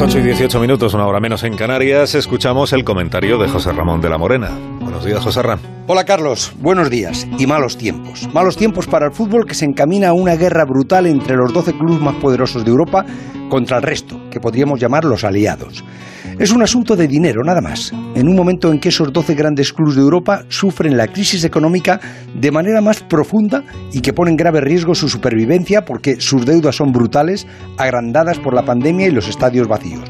8 y 18 minutos, una hora menos en Canarias, escuchamos el comentario de José Ramón de la Morena. Buenos días, José Ramón. Hola, Carlos. Buenos días. Y malos tiempos. Malos tiempos para el fútbol que se encamina a una guerra brutal entre los 12 clubes más poderosos de Europa contra el resto, que podríamos llamar los aliados. Es un asunto de dinero, nada más. En un momento en que esos 12 grandes clubes de Europa sufren la crisis económica de manera más profunda y que ponen grave riesgo su supervivencia porque sus deudas son brutales, agrandadas por la pandemia y los estadios vacíos.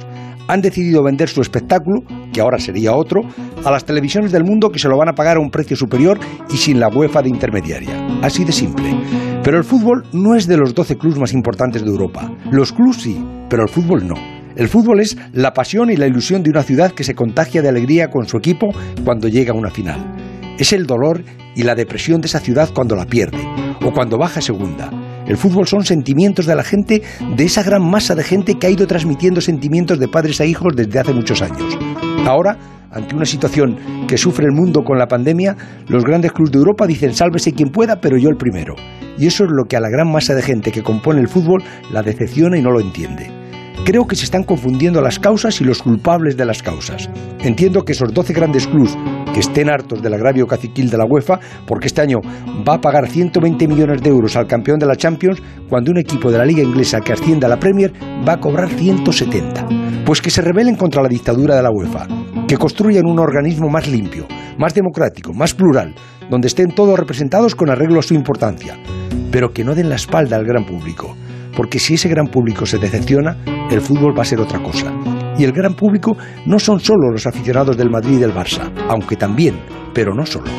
Han decidido vender su espectáculo, que ahora sería otro, a las televisiones del mundo que se lo van a pagar a un precio superior y sin la UEFA de intermediaria. Así de simple. Pero el fútbol no es de los 12 clubes más importantes de Europa. Los clubes sí, pero el fútbol no. El fútbol es la pasión y la ilusión de una ciudad que se contagia de alegría con su equipo cuando llega a una final. Es el dolor y la depresión de esa ciudad cuando la pierde o cuando baja segunda. El fútbol son sentimientos de la gente, de esa gran masa de gente que ha ido transmitiendo sentimientos de padres a hijos desde hace muchos años. Ahora, ante una situación que sufre el mundo con la pandemia, los grandes clubes de Europa dicen sálvese quien pueda, pero yo el primero. Y eso es lo que a la gran masa de gente que compone el fútbol la decepciona y no lo entiende. Creo que se están confundiendo las causas y los culpables de las causas. Entiendo que esos 12 grandes clubs que estén hartos del agravio caciquil de la UEFA, porque este año va a pagar 120 millones de euros al campeón de la Champions, cuando un equipo de la liga inglesa que ascienda a la Premier va a cobrar 170. Pues que se rebelen contra la dictadura de la UEFA, que construyan un organismo más limpio, más democrático, más plural, donde estén todos representados con arreglo a su importancia, pero que no den la espalda al gran público porque si ese gran público se decepciona, el fútbol va a ser otra cosa. Y el gran público no son solo los aficionados del Madrid y del Barça, aunque también, pero no solo.